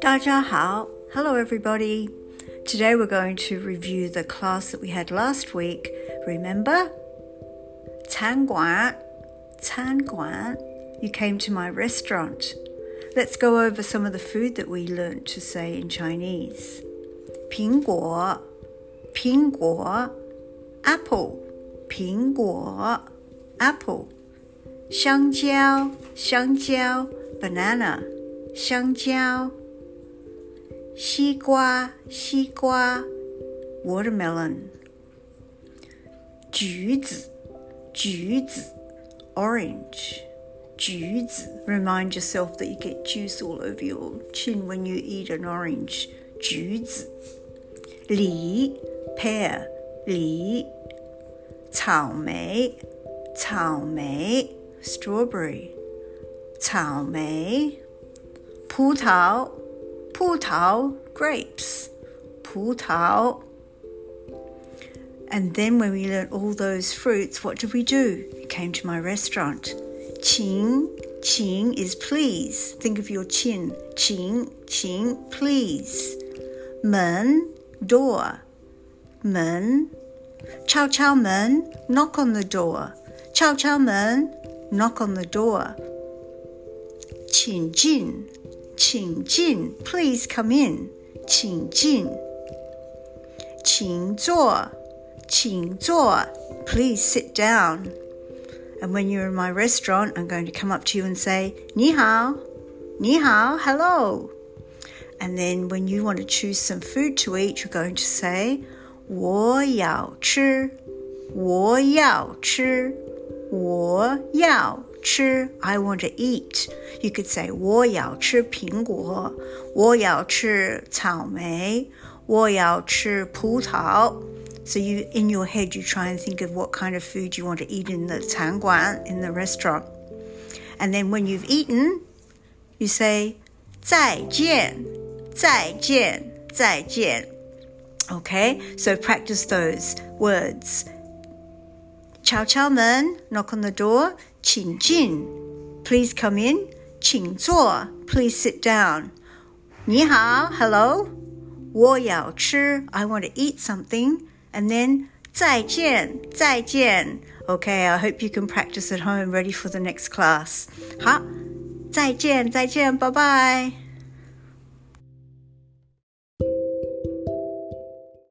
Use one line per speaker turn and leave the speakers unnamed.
Dajahao. Hello, everybody. Today we're going to review the class that we had last week. Remember? Tanguan. Tanguan. You came to my restaurant. Let's go over some of the food that we learned to say in Chinese. Ping Guo, Ping Guo, Apple. Ping Guo, Apple. 香蕉,香蕉, banana, 香蕉西瓜，西瓜，watermelon。橘子，橘子，orange。橘子，remind yourself that you get juice all over your chin when you eat an orange. 橘子，梨，pear，梨。草莓，草莓 ，strawberry。草莓，葡萄。葡萄 grapes, 葡萄. And then when we learned all those fruits, what did we do? You came to my restaurant. Qing, qing is please. Think of your chin. Qing, qing, please. Men, door. Men. Chow chow men, knock on the door. Chow chow men, knock on the door. Qin jin, 请进，Please come in。请进，请坐，请坐，Please sit down。And when you're in my restaurant, I'm going to come up to you and say, 你好,你好, hello. And then when you want to choose some food to eat, you're going to say, 我要吃,我要吃,我要吃。 吃，I want to eat. You could say 我要吃苹果，我要吃草莓，我要吃葡萄。So you in your head you try and think of what kind of food you want to eat in the 餐馆 in the restaurant. And then when you've eaten, you say 再见，再见，再见. Okay, so practice those words. Chow chow men, knock on the door. 请进，Please come in。请坐，Please sit down。你好，Hello。我要吃，I want to eat something。And then 再见，再见。Okay, I hope you can practice at home, ready for the next class. 好，再见，再见，拜拜。